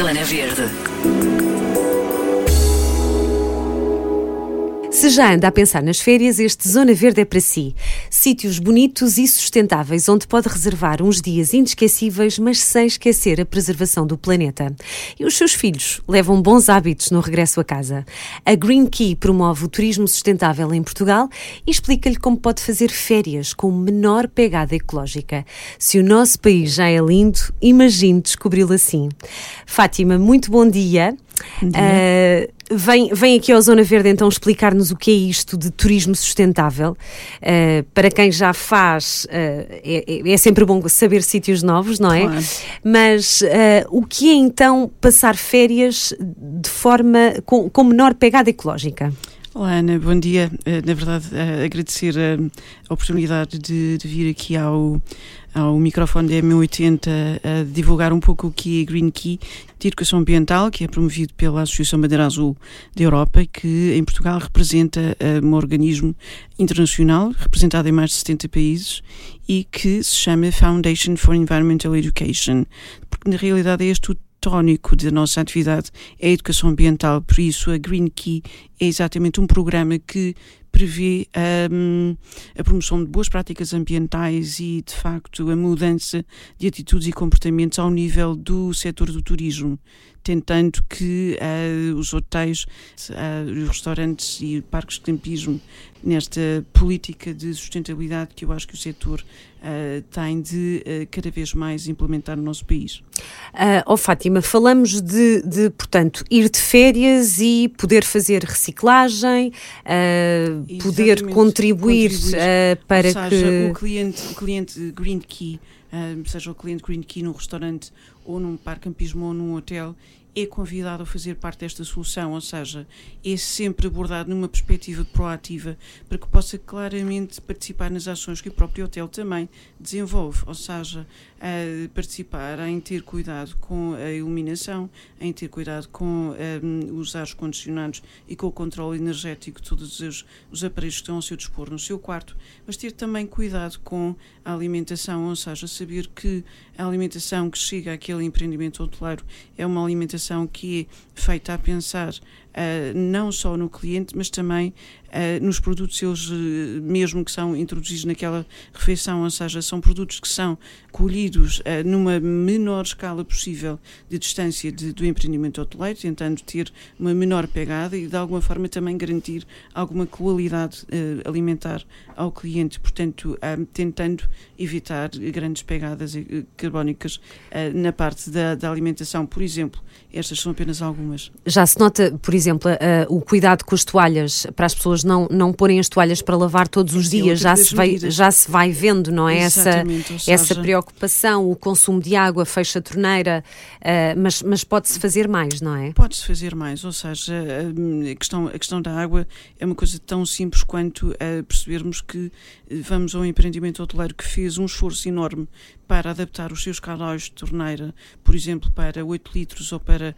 Zona Verde. Se já anda a pensar nas férias, este Zona Verde é para si. Sítios bonitos e sustentáveis onde pode reservar uns dias inesquecíveis, mas sem esquecer a preservação do planeta. E os seus filhos levam bons hábitos no regresso a casa. A Green Key promove o turismo sustentável em Portugal e explica-lhe como pode fazer férias com menor pegada ecológica. Se o nosso país já é lindo, imagine descobri-lo assim. Fátima, muito bom dia. Uh, vem, vem aqui ao Zona Verde então explicar-nos o que é isto de turismo sustentável. Uh, para quem já faz, uh, é, é, sempre bom saber sítios novos, não é? Claro. Mas o que é então passar férias de forma com, com menor pegada ecológica? Olá Ana, bom dia. Uh, na verdade, uh, agradecer a, a oportunidade de, de, vir aqui ao, ao microfone da M80 a divulgar um pouco o que é Green Key de Educação Ambiental, que é promovido pela Associação Bandeira Azul da Europa, que em Portugal representa uh, um organismo internacional, representado em mais de 70 países, e que se chama Foundation for Environmental Education, porque na realidade é este o tónico da nossa atividade é a educação ambiental, por isso a Green Key é exatamente um programa que prevê um, a promoção de boas práticas ambientais e, de facto, a mudança de atitudes e comportamentos ao nível do setor do turismo tentando que uh, os hotéis, uh, os restaurantes e parques de campismo, nesta política de sustentabilidade que eu acho que o setor uh, tem de cada vez mais implementar no nosso país. Uh, oh Fátima, falamos de, de, portanto, ir de férias e poder fazer reciclagem, poder contribuir, contribuir para seja, que... O cliente, o cliente Green Key seja o cliente Green Key num restaurante ou num parque campismo ou num hotel, é convidado a fazer parte desta solução, ou seja, é sempre abordado numa perspectiva proativa para que possa claramente participar nas ações que o próprio hotel também desenvolve, ou seja, a participar em ter cuidado com a iluminação, em ter cuidado com um, os ares condicionados e com o controle energético de todos os, os aparelhos que estão ao seu dispor no seu quarto, mas ter também cuidado com a alimentação, ou seja, saber que a alimentação que chega àquele empreendimento hoteleiro é uma alimentação que é feita a pensar uh, não só no cliente, mas também uh, nos produtos eles uh, mesmo que são introduzidos naquela refeição, ou seja, são produtos que são colhidos numa menor escala possível de distância de, do empreendimento hoteleiro, tentando ter uma menor pegada e de alguma forma também garantir alguma qualidade alimentar ao cliente, portanto, tentando evitar grandes pegadas carbónicas na parte da, da alimentação. Por exemplo, estas são apenas algumas. Já se nota, por exemplo, uh, o cuidado com as toalhas, para as pessoas não, não porem as toalhas para lavar todos os dias, já se, vai, já se vai vendo, não é? Essa, essa preocupação, o consumo de água, fecha a torneira, uh, mas, mas pode-se fazer mais, não é? Pode-se fazer mais, ou seja, a questão, a questão da água é uma coisa tão simples quanto a percebermos que vamos a um empreendimento hoteleiro que fez um esforço enorme para adaptar os seus caudais de torneira, por exemplo, para 8 litros ou para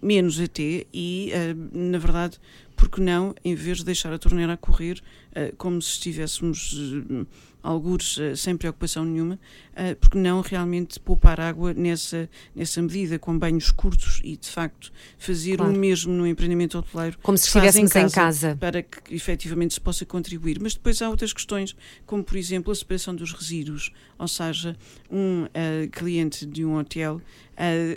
menos até, e, uh, na verdade, porque não, em vez de deixar a torneira a correr, uh, como se estivéssemos uh, algures uh, sem preocupação nenhuma, uh, porque não realmente poupar água nessa, nessa medida, com banhos curtos e, de facto, fazer claro. o mesmo no empreendimento hoteleiro. Como se estivéssemos em, em casa. Para que efetivamente se possa contribuir. Mas depois há outras questões, como, por exemplo, a separação dos resíduos. Ou seja, um cliente de um hotel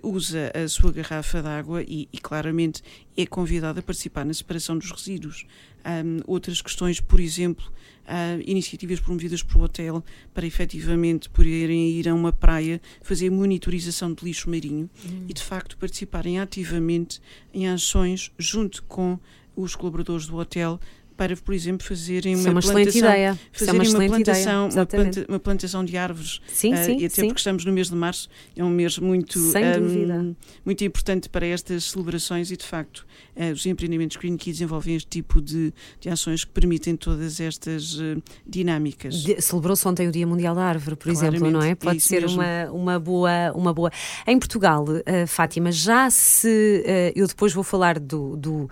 usa a sua garrafa de água e, e claramente é convidado a participar na separação dos resíduos. Um, outras questões, por exemplo, uh, iniciativas promovidas pelo hotel para efetivamente poderem ir a uma praia fazer monitorização de lixo marinho uhum. e de facto participarem ativamente em ações junto com os colaboradores do hotel para, por exemplo, fazerem uma, uma plantação, ideia. fazerem uma, uma plantação, uma, planta, uma, plantação de árvores. Sim, uh, sim, e até sim. porque estamos no mês de março, é um mês muito, um, muito importante para estas celebrações e, de facto, os empreendimentos Green Key desenvolvem este tipo de, de ações que permitem todas estas uh, dinâmicas. Celebrou-se ontem o Dia Mundial da Árvore, por Claramente, exemplo, não é? Pode é ser uma, uma, boa, uma boa. Em Portugal, uh, Fátima, já se. eu depois vou falar do, do,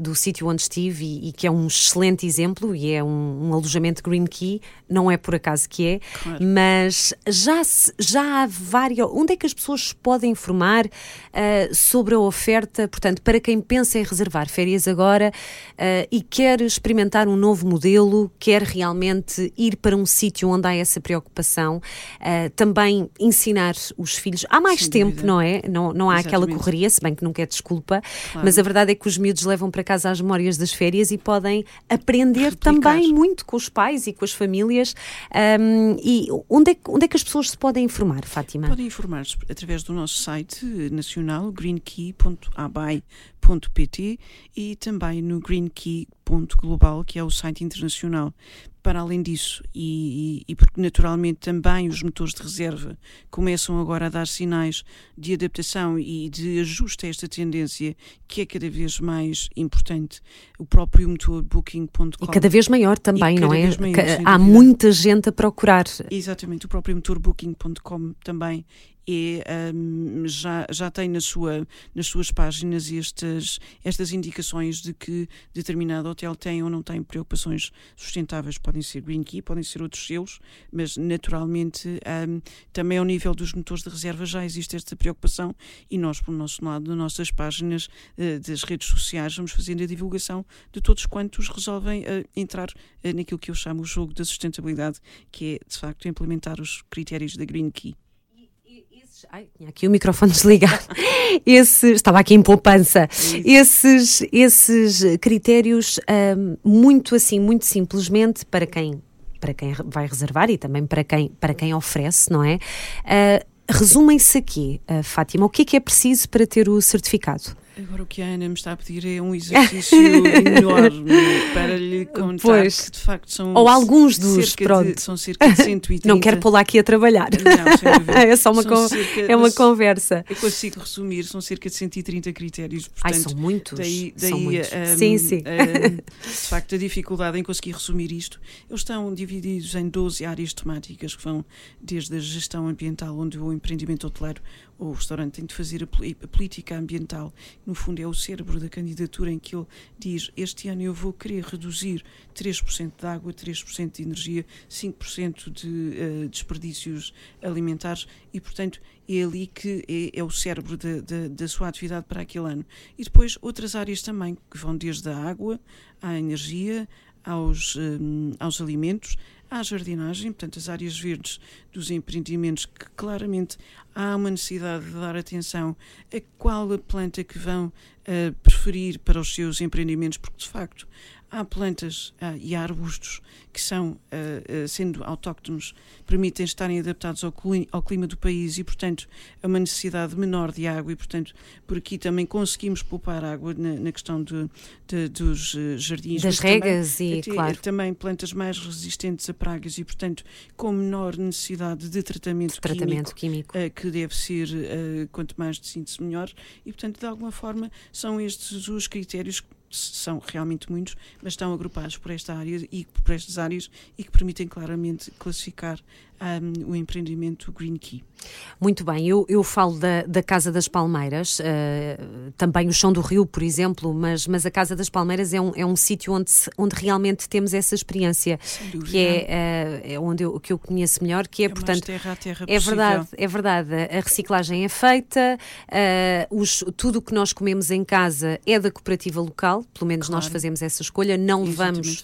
do sítio onde estive e, e, que é um excelente exemplo e é um, um alojamento Green Key, não é por acaso que é, claro. mas já, se, já há várias. Onde é que as pessoas podem informar uh, sobre a oferta? Portanto, para quem pensa em reservar férias agora uh, e quer experimentar um novo modelo, quer realmente ir para um sítio onde há essa preocupação, uh, também ensinar os filhos. Há mais Sem tempo, dúvida. não é? Não, não há Exatamente. aquela correria, se bem que nunca é desculpa, claro. mas a verdade é que os miúdos levam para casa as memórias das férias e podem aprender Replicar. também muito com os pais e com as famílias. Um, e onde é, onde é que as pessoas se podem informar, Fátima? Podem informar-se através do nosso site nacional, greenkey.abai.pt e também no greenkey.global, que é o site internacional para além disso, e, e, e, porque naturalmente também os motores de reserva começam agora a dar sinais de adaptação e de ajuste a esta tendência, que é cada vez mais importante, o próprio motor Booking.com. E cada vez maior também, não é? Maior, Há muita gente a procurar. Exatamente, o próprio motor Booking.com também um, já, já tem na sua, nas suas páginas estas, estas indicações de que determinado hotel tem ou não tem preocupações sustentáveis. Podem ser Green Key, podem ser outros seus, mas naturalmente um, também ao nível dos motores de reserva já existe esta preocupação e nós, por nosso lado, nas nossas páginas uh, das redes sociais, vamos fazendo a divulgação de todos quantos resolvem uh, entrar uh, naquilo que eu chamo o jogo da sustentabilidade, que é, de facto, implementar os critérios da Green Key. Ai, tinha aqui o microfone desligado. esses, estava aqui em poupança. Esses, esses critérios, um, muito assim, muito simplesmente, para quem, para quem vai reservar e também para quem, para quem oferece, não é? Uh, Resumem-se aqui, uh, Fátima, o que é que é preciso para ter o certificado? Agora o que a Ana me está a pedir é um exercício enorme para lhe contar pois. que de facto são ou alguns dos pronto. De, são cerca de 130 não quero pô-la aqui a trabalhar não, é só uma, con é uma conversa eu consigo resumir são cerca de 130 critérios portanto, Ai, são muitos daí, daí são muitos. Um, sim, sim. Um, de facto a dificuldade em conseguir resumir isto eles estão divididos em 12 áreas temáticas que vão desde a gestão ambiental onde o empreendimento hoteleiro o restaurante tem de fazer a, política ambiental, no fundo é o cérebro da candidatura em que ele diz este ano eu vou querer reduzir 3% de água, 3% de energia, 5% de uh, desperdícios alimentares e, portanto, é ali que é, é o cérebro de, de, da sua atividade para aquele ano. E depois outras áreas também, que vão desde a água à energia, aos, um, aos alimentos, à jardinagem, portanto, as áreas verdes dos empreendimentos, que claramente há uma necessidade de dar atenção a qual a planta que vão uh, preferir para os seus empreendimentos, porque de facto há plantas uh, e há arbustos que são, uh, uh, sendo autóctonos, permitem estarem adaptados ao, ao, clima do país e, portanto, a uma necessidade menor de água e, portanto, por aqui também conseguimos poupar água na, na questão de, de, dos jardins. Das regas também, e, até, claro. Também plantas mais resistentes a pragas e, portanto, com menor necessidade de tratamento, de tratamento químico, químico. que deve ser, quanto mais de síntese, melhor. E, portanto, de alguma forma, são estes os critérios que são realmente muitos, mas estão agrupados por esta área e por estas áreas e que permitem claramente classificar um, o empreendimento Green Key. Muito bem, eu, eu falo da, da Casa das Palmeiras, uh, também o Chão do Rio, por exemplo, mas, mas a Casa das Palmeiras é um, é um sítio onde, onde realmente temos essa experiência, que é, uh, é onde eu, que eu conheço melhor, que é, é portanto, terra a terra é verdade, é verdade, a reciclagem é feita, uh, os, tudo o que nós comemos em casa é da cooperativa local, pelo menos claro. nós fazemos essa escolha, não levamos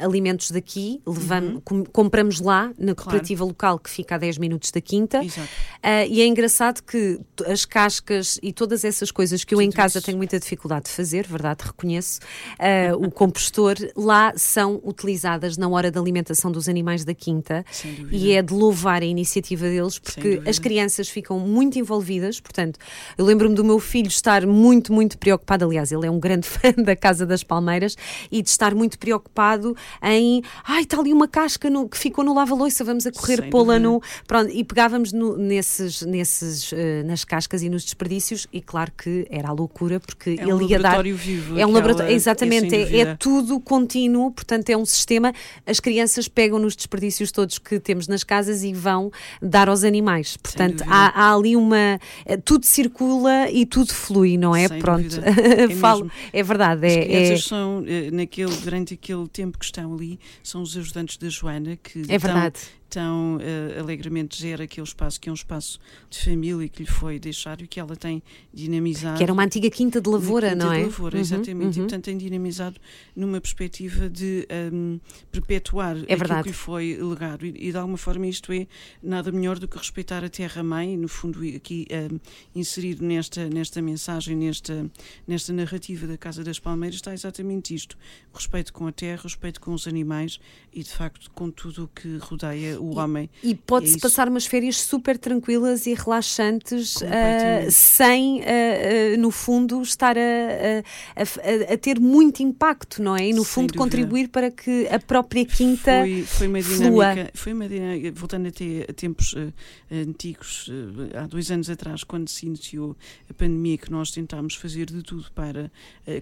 alimentos daqui, levamos, uhum. com, compramos lá na cooperativa claro. Local que fica a 10 minutos da quinta. Exato. Uh, e é engraçado que as cascas e todas essas coisas que eu Tudo em casa isso. tenho muita dificuldade de fazer, verdade, reconheço, uh, o compostor, lá são utilizadas na hora da alimentação dos animais da quinta e é de louvar a iniciativa deles porque as crianças ficam muito envolvidas. Portanto, eu lembro-me do meu filho estar muito, muito preocupado. Aliás, ele é um grande fã da Casa das Palmeiras e de estar muito preocupado em ai, está ali uma casca no, que ficou no lava-loiça, vamos a correr poder pô-la no. Pronto, e pegávamos no, nesses, nesses, uh, nas cascas e nos desperdícios, e claro que era a loucura, porque é um ele ia dar. Vivo, é um laboratório Exatamente, é, é, tudo contínuo, portanto é um sistema. As crianças pegam nos desperdícios todos que temos nas casas e vão dar aos animais. Portanto, há, há, ali uma. Eh, tudo circula e tudo flui, não é? Sem Pronto, é, Falo, é verdade. As é, crianças é... são, naquele, durante aquele tempo que estão ali, são os ajudantes da Joana que é verdade tão uh, alegremente gera aquele espaço que é um espaço de família que lhe foi deixado e que ela tem dinamizado. Que era uma antiga quinta de lavoura, quinta não é? De lavoura, uhum, exatamente. Uhum. E portanto tem dinamizado numa perspectiva de um, perpetuar é aquilo que lhe foi legado. E, e, de alguma forma isto é nada melhor do que respeitar a terra-mãe, no fundo aqui um, inserido nesta, nesta mensagem, nesta, nesta narrativa da Casa das Palmeiras está exatamente isto. Respeito com a terra, respeito com os animais e de facto com tudo o que rodeia o homem. E, e pode-se é passar umas férias super tranquilas e relaxantes, uh, sem, uh, uh, no fundo, estar a, a, a, a, ter muito impacto, não é? E, no fundo, contribuir para que a própria quinta. Foi, foi uma dinâmica, foi uma dinâmica, voltando até a tempos antigos, há dois anos atrás, quando se iniciou a pandemia, que nós tentámos fazer de tudo para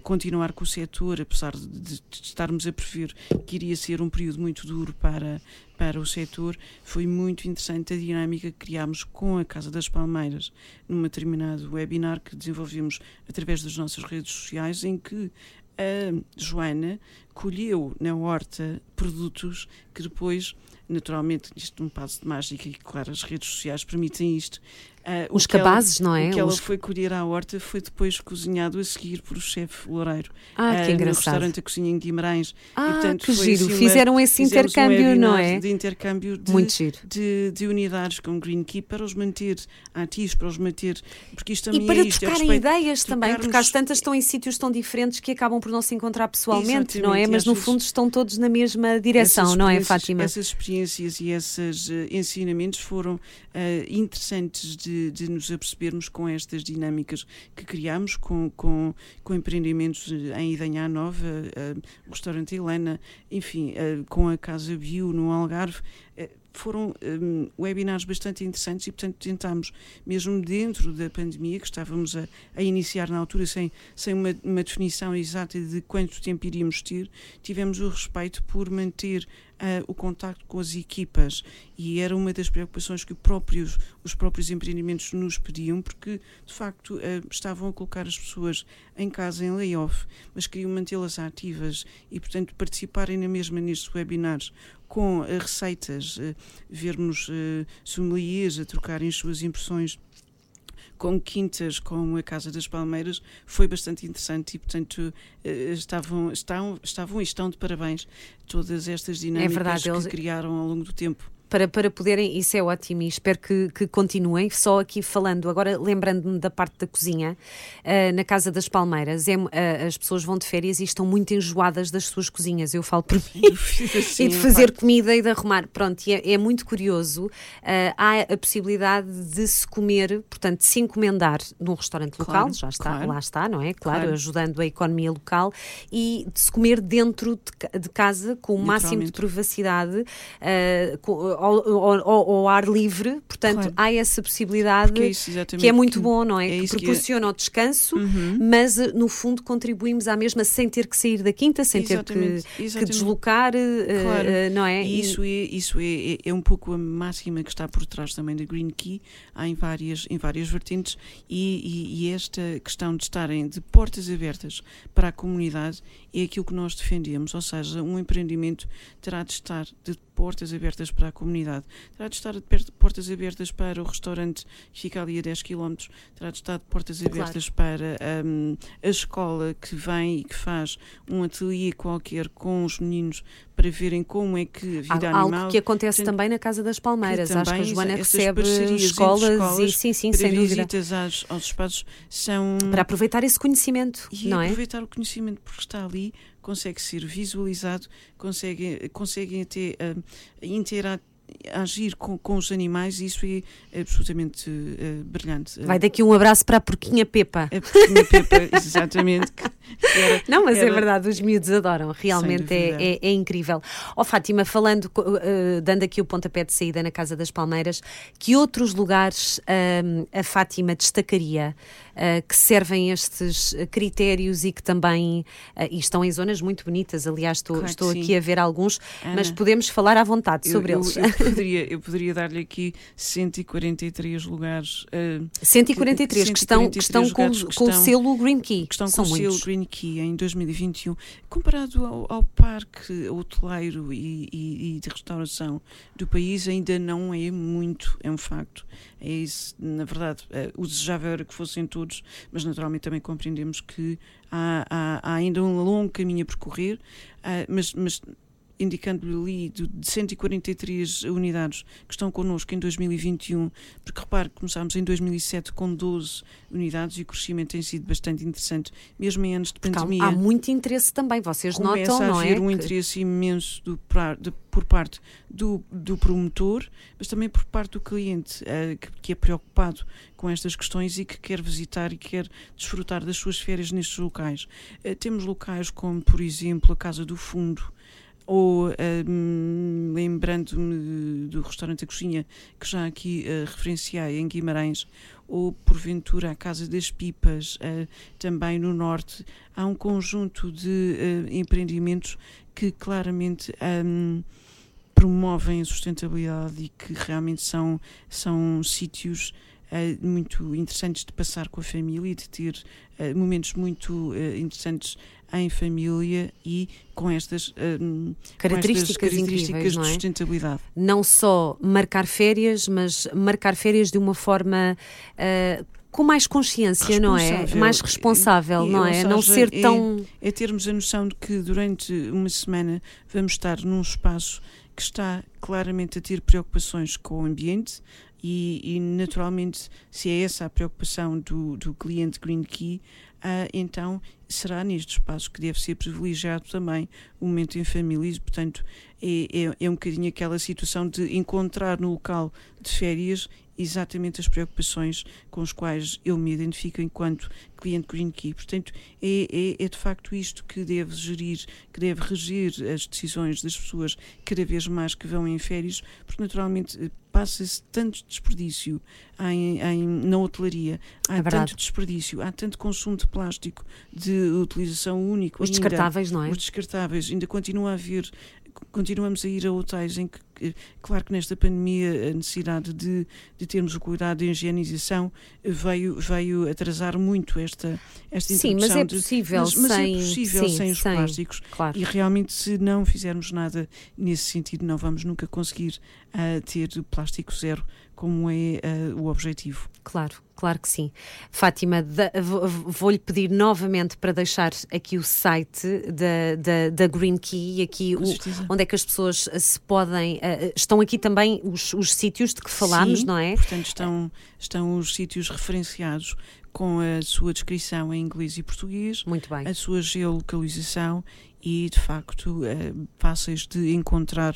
continuar com o setor, apesar de, de estarmos a prever que iria ser um período muito duro para para o setor, foi muito interessante a dinâmica que criámos com a Casa das Palmeiras, num determinado webinar que desenvolvemos através das nossas redes sociais, em que a Joana colheu na horta produtos que depois, naturalmente, isto é um passo de mágica e, claro, as redes sociais permitem isto, Uh, Os cabazes, ela, não é? O que Os... ela foi colher à horta foi depois cozinhado a seguir por o chefe Loureiro. Ah, uh, que engraçado. No restaurante A Cozinha em Guimarães. Ah, e, portanto, que giro. Assim Fizeram esse intercâmbio, um não é? De intercâmbio de, Muito giro. De, de, unidades com Green Key para os manter ativos, para os manter. Porque isto também e para é isto, trocarem é ideias também, porque às tantas estão em sítios tão diferentes que acabam por não se encontrar pessoalmente, Exatamente, não é? Mas no fundo estão todos na mesma direção, não é, Fátima? Essas experiências e esses uh, ensinamentos foram uh, interessantes de, de nos aperceber percebermos com estas dinâmicas que criamos, com, com, com empreendimentos em Idanhá Nova, uh, o restaurante Helena, enfim, uh, com a Casa Bio no Algarve, foram um, webinars bastante interessantes e, portanto, tentámos, mesmo dentro da pandemia, que estávamos a, a iniciar na altura sem, sem uma, uma, definição exata de quanto tempo iríamos ter, tivemos o respeito por manter uh, o contacto com as equipas. E era uma das preocupações que próprios, os próprios empreendimentos nos pediam, porque de facto uh, estavam a colocar as pessoas em casa em layoff, mas queriam mantê-las ativas e, portanto, participarem na mesma nestes webinars com uh, receitas, vermos sommeliers a trocarem as suas impressões com quintas como a Casa das Palmeiras foi bastante interessante e, portanto, eh, estavam, estavam, estavam e estão de parabéns todas estas dinâmicas é verdade, que eles... criaram ao longo do tempo para, para poderem, isso é ótimo e espero que, que continuem. Só aqui falando, agora lembrando-me da parte da cozinha, uh, na Casa das Palmeiras, é, uh, as pessoas vão de férias e estão muito enjoadas das suas cozinhas, eu falo por mim, e de fazer comida e de arrumar. Pronto, e é, é muito curioso. Uh, há a possibilidade de se comer, portanto, de se encomendar num restaurante local, claro, já está, claro. lá está, não é? Claro, claro, ajudando a economia local, e de se comer dentro de, de casa com o máximo de privacidade. Com, ao, ao, ao, ar livre, portanto claro. há essa possibilidade é isso, que é muito que, bom, não é? é que proporciona que é... o descanso, uhum. mas eh, no fundo contribuímos à mesma sem ter que sair da quinta, sem exatamente, ter que, que deslocar, eh, claro. uh, não é? E isso, é, isso é, é, é, um pouco a máxima que está por trás também da Green Key, há em várias, em várias vertentes, e, e, e esta questão de estarem de portas abertas para a comunidade é aquilo que nós defendemos, ou seja, um empreendimento terá de estar de portas abertas para a comunidade, terá de estar de portas abertas para o restaurante que fica ali a 10 km, terá de estar de portas abertas claro. para um, a escola que vem e que faz um ateliê qualquer com os meninos para verem como é que a vida Algo animal... Algo que acontece tem, também na Casa das Palmeiras. Que Acho que a Joana recebe escolas, escolas, e sim, sim, sem dúvida. visitas aos, aos espaços são... Para aproveitar esse conhecimento, e não é? aproveitar o conhecimento porque está ali, consegue ser visualizado, conseguem, conseguem até uh, agir com, com os animais, isso é absolutamente uh, brilhante. Vai daqui um abraço para a porquinha Pepa. A porquinha Pepa, exatamente. Era, Não, mas é era... é verdade, os miúdos adoram, realmente é, é, é, incrível. Ó oh, Fátima, falando, uh, dando aqui o pontapé de saída na Casa das Palmeiras, que outros lugares uh, a Fátima destacaria uh, que servem estes critérios e que também e estão em zonas muito bonitas, aliás, estou, claro estou aqui a ver alguns, Ana, mas podemos falar à vontade sobre eu, eles. Eu, eu poderia, eu poderia dar-lhe aqui 143 lugares. Uh, 143 que, que estão, que estão com, que com o selo Green Key. Que estão São com o selo Green Key em 2021, comparado ao, ao parque hoteleiro e, e, e, de restauração do país, ainda não é muito, é um facto. É isso, na verdade, uh, o desejável era que fossem todos, mas naturalmente também compreendemos que há, há, há ainda um longo caminho a percorrer, uh, mas, mas indicando-lhe ali de, 143 unidades que estão connosco em 2021, porque repare que começámos em 2007 com 12 unidades e o crescimento tem sido bastante interessante, mesmo em anos de pandemia. Há, há muito interesse também, vocês Começa notam, não é? a haver um interesse imenso do, de, por parte do, do promotor, mas também por parte do cliente, uh, que, que é preocupado com estas questões e que quer visitar e quer desfrutar das suas férias nestes locais. Uh, temos locais como, por exemplo, a Casa do Fundo, ou um, lembrando-me do restaurante A Cozinha, que já aqui uh, referenciei em Guimarães, ou porventura a Casa das Pipas, uh, também no Norte, há um conjunto de uh, empreendimentos que claramente um, promovem a sustentabilidade e que realmente são, são sítios muito interessantes de passar com a família e de ter momentos muito interessantes em família e com estas, um, características, com estas características incríveis, de não é? sustentabilidade. Não só marcar férias, mas marcar férias de uma forma. Uh, com mais consciência, não é? Mais responsável, não é? Seja, não ser é, tão. É termos a noção de que durante uma semana vamos estar num espaço que está claramente a ter preocupações com o ambiente e, e naturalmente, se é essa a preocupação do, do cliente Green Key, uh, então será neste espaço que deve ser privilegiado também o momento em família e, portanto, é, é, é um bocadinho aquela situação de encontrar no local de férias exatamente as preocupações com as quais eu me identifico enquanto cliente Green Key. Portanto, é, é, é, de facto isto que deve gerir, que deve reger as decisões das pessoas cada vez mais que vão em férias, porque naturalmente passa-se tanto desperdício em, em, na hotelaria, há é tanto desperdício, há tanto consumo de plástico de utilização única. Os ainda, descartáveis, não é? Os descartáveis, ainda continua a haver continuamos a ir a hotéis em que, claro que nesta pandemia a necessidade de, de termos o cuidado de higienização veio, veio atrasar muito esta, esta Sim, mas é possível, de, mas, mas é sem, é possível sim, sem os sem, plásticos. Claro. E realmente, se não fizermos nada nesse sentido, não vamos nunca conseguir uh, ter plástico zero como é uh, o objetivo. Claro, claro que sim. Fátima, vou-lhe pedir novamente para deixar aqui o site da, da, da Green Key, aqui o, onde é que as pessoas se podem. Uh, estão aqui também os, os sítios de que falámos, sim, não é? Portanto, estão, estão os sítios referenciados com a sua descrição em inglês e português, Muito bem. a sua geolocalização e, de facto, uh, fáceis de encontrar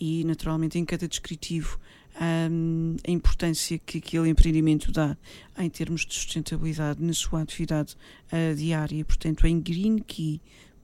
e, naturalmente, em cada descritivo um, a importância que aquele empreendimento dá em termos de sustentabilidade na sua atividade uh, diária. Portanto, em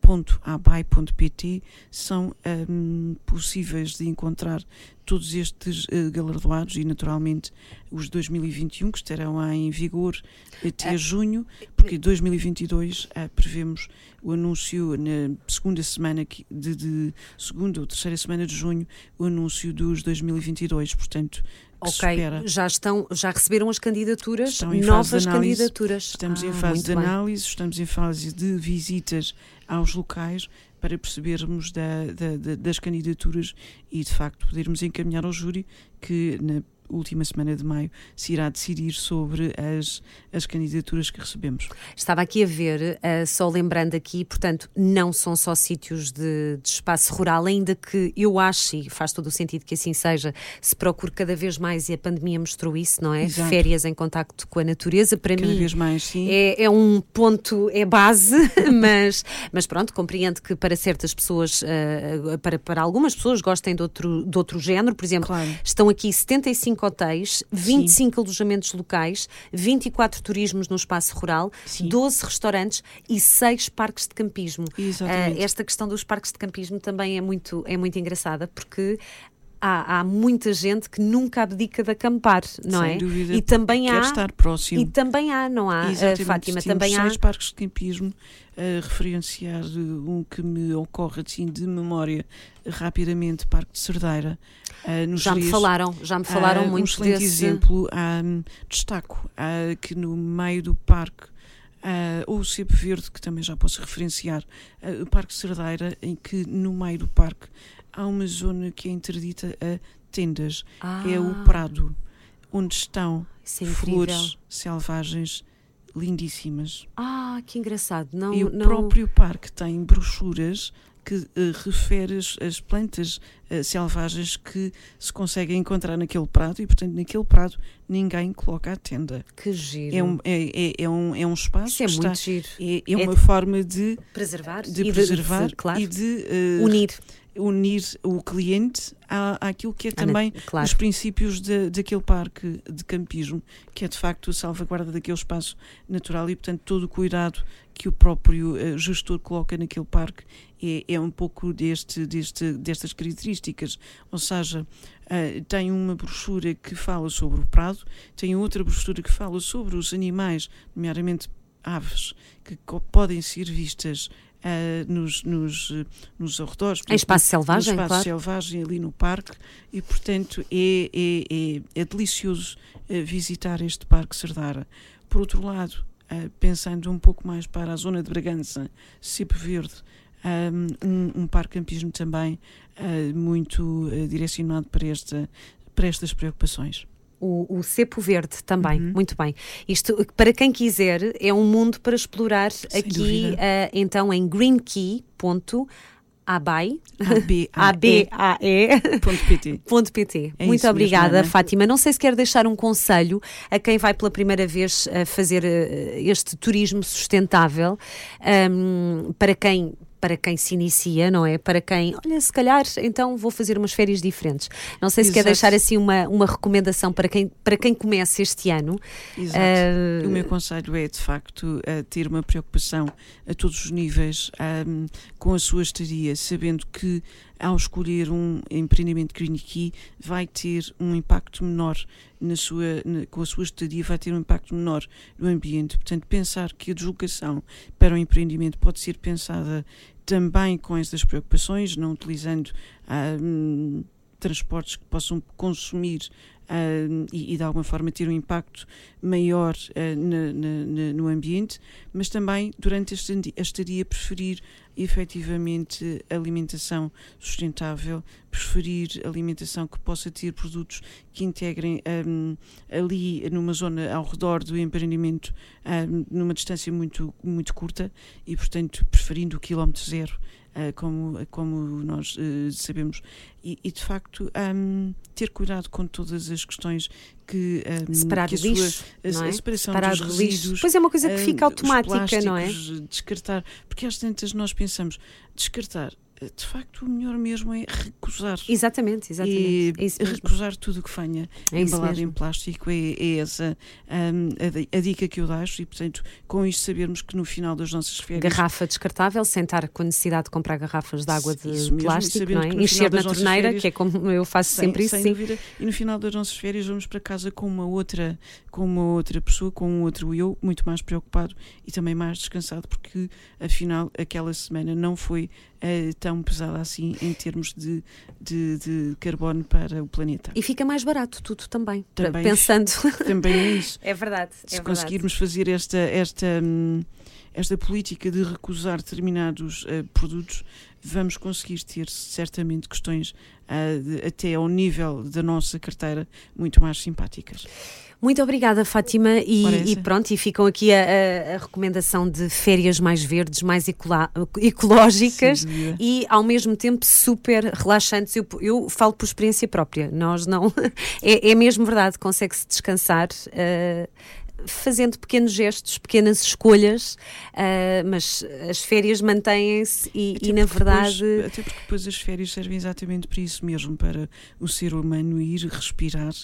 greenkey.abai.pt são um, possíveis de encontrar todos estes uh, galardoados e, naturalmente, os 2021 que estarão em vigor até uh, junho, porque 2022 uh, prevemos o anúncio na segunda semana de, de, segunda ou terceira semana de junho, o anúncio dos 2022, portanto. Ok, já estão, já receberam as candidaturas, estão novas candidaturas. Estamos ah, em fase de análise, estamos em fase de visitas aos locais para percebermos da, da, da, das candidaturas e de facto podermos encaminhar ao júri que na última semana de maio, se irá decidir sobre as, as candidaturas que recebemos. Estava aqui a ver, uh, só lembrando aqui, portanto, não são só sítios de, de, espaço rural, ainda que eu acho, e faz todo o sentido que assim seja, se procure cada vez mais, e a pandemia mostrou isso, não é? Exato. Férias em contacto com a natureza, para cada mim. Vez mais, sim. É, é um ponto, é base, mas, mas pronto, compreendo que para certas pessoas, uh, para, para algumas pessoas gostem de outro, de outro género, por exemplo, claro. estão aqui 75 hotéis, 25 sim. alojamentos locais, 24 turismos no espaço rural, sim. 12 restaurantes e 6 parques de campismo. Exatamente. Uh, esta questão dos parques de campismo também é muito, é muito engraçada, porque Há, há, muita gente que nunca abdica de acampar, não Sem é? Dúvida, e também quer há estar próximo. e também há, não há, Exatamente. Fátima, também seis há parques de campismo a referenciar um que me ocorre assim de memória rapidamente, Parque de Cerdeira. Uh, já me falaram, já me falaram uh, muito um excelente desse... exemplo, um, destaco uh, que no meio do parque Uh, ou o Cepo Verde, que também já posso referenciar, uh, o Parque Cerdeira, em que no meio do parque há uma zona que é interdita a tendas. Ah, É o Prado, onde estão é flores selvagens lindíssimas. Ah, que engraçado. Não, e o não... próprio parque tem brochuras que uh, refere as, as plantas uh, selvagens que se conseguem encontrar naquele prado e, portanto, naquele prado ninguém coloca a tenda. Que giro. É um, é, é, é um, é um espaço Isso é que muito está, giro. é, é É uma de- forma de, Preservar de e preservar de, claro, e de uh, unir. Unir o cliente à, àquilo que é Ah, também claro. os princípios de, daquele parque de campismo, que é de facto a salvaguarda daquele espaço natural e, portanto, todo o cuidado que o próprio eh, gestor coloca naquele parque é, é um pouco deste, deste, destas características. Ou seja, eh, tem uma brochura que fala sobre o prado, tem outra brochura que fala sobre os animais, nomeadamente aves, que podem ser vistas eh, nos, nos, nos arredores. Em espaço selvagem, espaço claro. selvagem ali no parque e portanto é, é, é, é delicioso eh, visitar este Parque Cerdara. Por outro lado, eh, pensando um pouco mais para a zona de Bragança, Cipo Verde, um, um parque campismo também muito direcionado para, esta, para estas preocupações. O, o cepo verde também, Uhum. muito bem. Isto, para quem quiser, é um mundo para explorar Sem aqui, eh, então, em. A-B-A-E.pt. É Muito mesmo, obrigada, Ana. Fátima. Não sei se quer deixar um conselho a quem vai pela primeira vez a fazer eh, este turismo sustentável, ahm, para quem para quem se inicia, não é? Para quem, olha, se calhar então vou fazer umas férias diferentes. Não sei se quer Exato. deixar assim uma, uma recomendação para quem, para quem começa este ano. Exato. Ah, O meu conselho é, de facto, ter uma preocupação a todos os níveis com a sua estadia, sabendo que ao escolher um empreendimento Green Key vai ter um impacto menor na sua, na- com a sua estadia, vai ter um impacto menor no ambiente. Portanto, pensar que a deslocação para o empreendimento pode ser pensada também com estas preocupações, não utilizando ahm, transportes que possam consumir ahm, e, e de alguma forma ter um impacto maior ah, na- na- no ambiente, mas também durante a estadi- a estadia preferir efetivamente alimentação sustentável, preferir alimentação que possa ter produtos que integrem ahm, ali numa zona ao redor do empreendimento ahm, numa distância muito, muito curta e portanto preferindo o quilómetro zero como, como nós eh, sabemos e, e, de facto ahm, ter cuidado com todas as questões que ahm, separar que a sua- lixo, a, não é? a separação Separar dos resíduos Pois é uma coisa que fica os automática, não é? descartar, porque às tantas nós pensamos descartar, eh, de facto o melhor mesmo é recusar Exatamente, exatamente. e é recusar tudo o que venha É embalado em plástico é, é essa hum, a, a dica que eu deixo e portanto com isto sabermos que no final das nossas férias Garrafa descartável, sem estar com a necessidade de comprar garrafas de água de mesmo, plástico, não é? Encher na torneira, férias- que é como eu faço sem, sempre isso, sem sim. dúvida e no final das nossas férias vamos para casa com uma outra com uma outra pessoa com um outro eu muito mais preocupado e também mais descansado porque afinal aquela semana não foi eh, tão pesada assim em termos de, de, de carbono para o planeta E fica mais barato tudo também, Também. pensando. também é isso é verdade, se conseguirmos fazer esta, esta, hum, esta política de recusar determinados eh, produtos, vamos conseguir ter certamente questões uh, de, até ao nível da nossa carteira muito mais simpáticas. Muito obrigada, Fátima. E, e, pronto, e ficam aqui a, a, recomendação de férias mais verdes, mais ecológicas e ao mesmo tempo super relaxantes. Eu, eu falo por experiência própria, nós não. é, é mesmo verdade, consegue-se descansar. Uh, fazendo pequenos gestos, pequenas escolhas, uh, mas as férias mantêm-se e, e, na verdade. Depois, até porque depois as férias servem exatamente para isso mesmo, para o ser humano ir respirar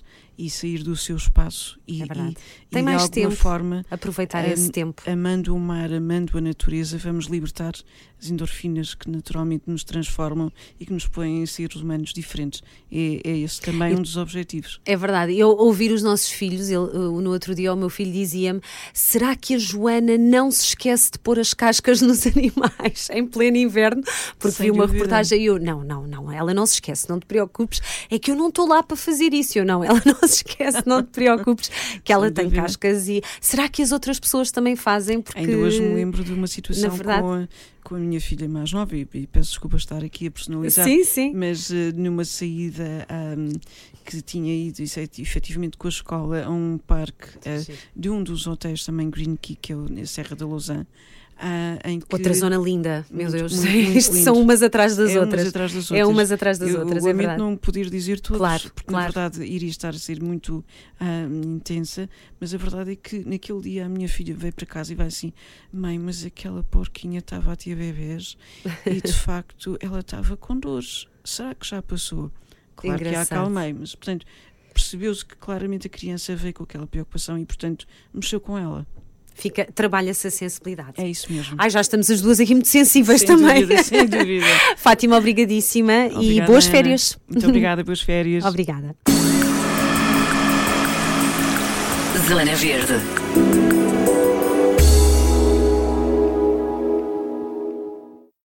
e sair do seu espaço e, é e, Tem e mais de tempo forma aproveitar esse tempo. Amando o mar, amando a natureza, vamos libertar as endorfinas que naturalmente nos transformam e que nos põem a seres humanos diferentes. É, é esse também um dos objetivos. É verdade. Eu ouvir os nossos filhos, ele, no outro dia o meu filho dizia-me: será que a Joana não se esquece de pôr as cascas nos animais em pleno inverno? Porque Sem vi uma dúvida. reportagem e eu, não, não, não, ela não se esquece, não te preocupes, é que eu não estou lá para fazer isso. Eu não, ela não esquece, não te preocupes, que ela tem cascas e será que as outras pessoas também fazem? Porque Ainda hoje me lembro de uma situação verdade... com, com a minha filha mais nova e, e, peço desculpa estar aqui a personalizar, sim, sim. mas uh, numa saída um, que tinha ido efetivamente com a escola a um parque uh, de um dos hotéis também Green Key, que é o Serra da Lausanne. Uh. Outra zona linda, meu Deus. Muito, muito são umas atrás das é outras. Umas atrás das outras. É umas atrás das eu, outras, eu é verdade. não poder dizer todas, claro, porque claro. na verdade iria estar a ser muito uh, intensa, mas a verdade é que naquele dia a minha filha veio para casa e vai assim: Mãe, mas aquela porquinha estava a bebês e de facto ela estava com dores. Será que já passou? Claro Engraçado. que a acalmei, mas portanto percebeu-se que claramente a criança veio com aquela preocupação e portanto mexeu com ela. Fica, trabalha-se a sensibilidade. É isso mesmo. Ai, já estamos as duas aqui muito sensíveis sem também. Dúvida, sem dúvida. Fátima, obrigadíssima obrigada, e boas Ana. férias. Muito obrigada, boas férias. obrigada. Zona Verde.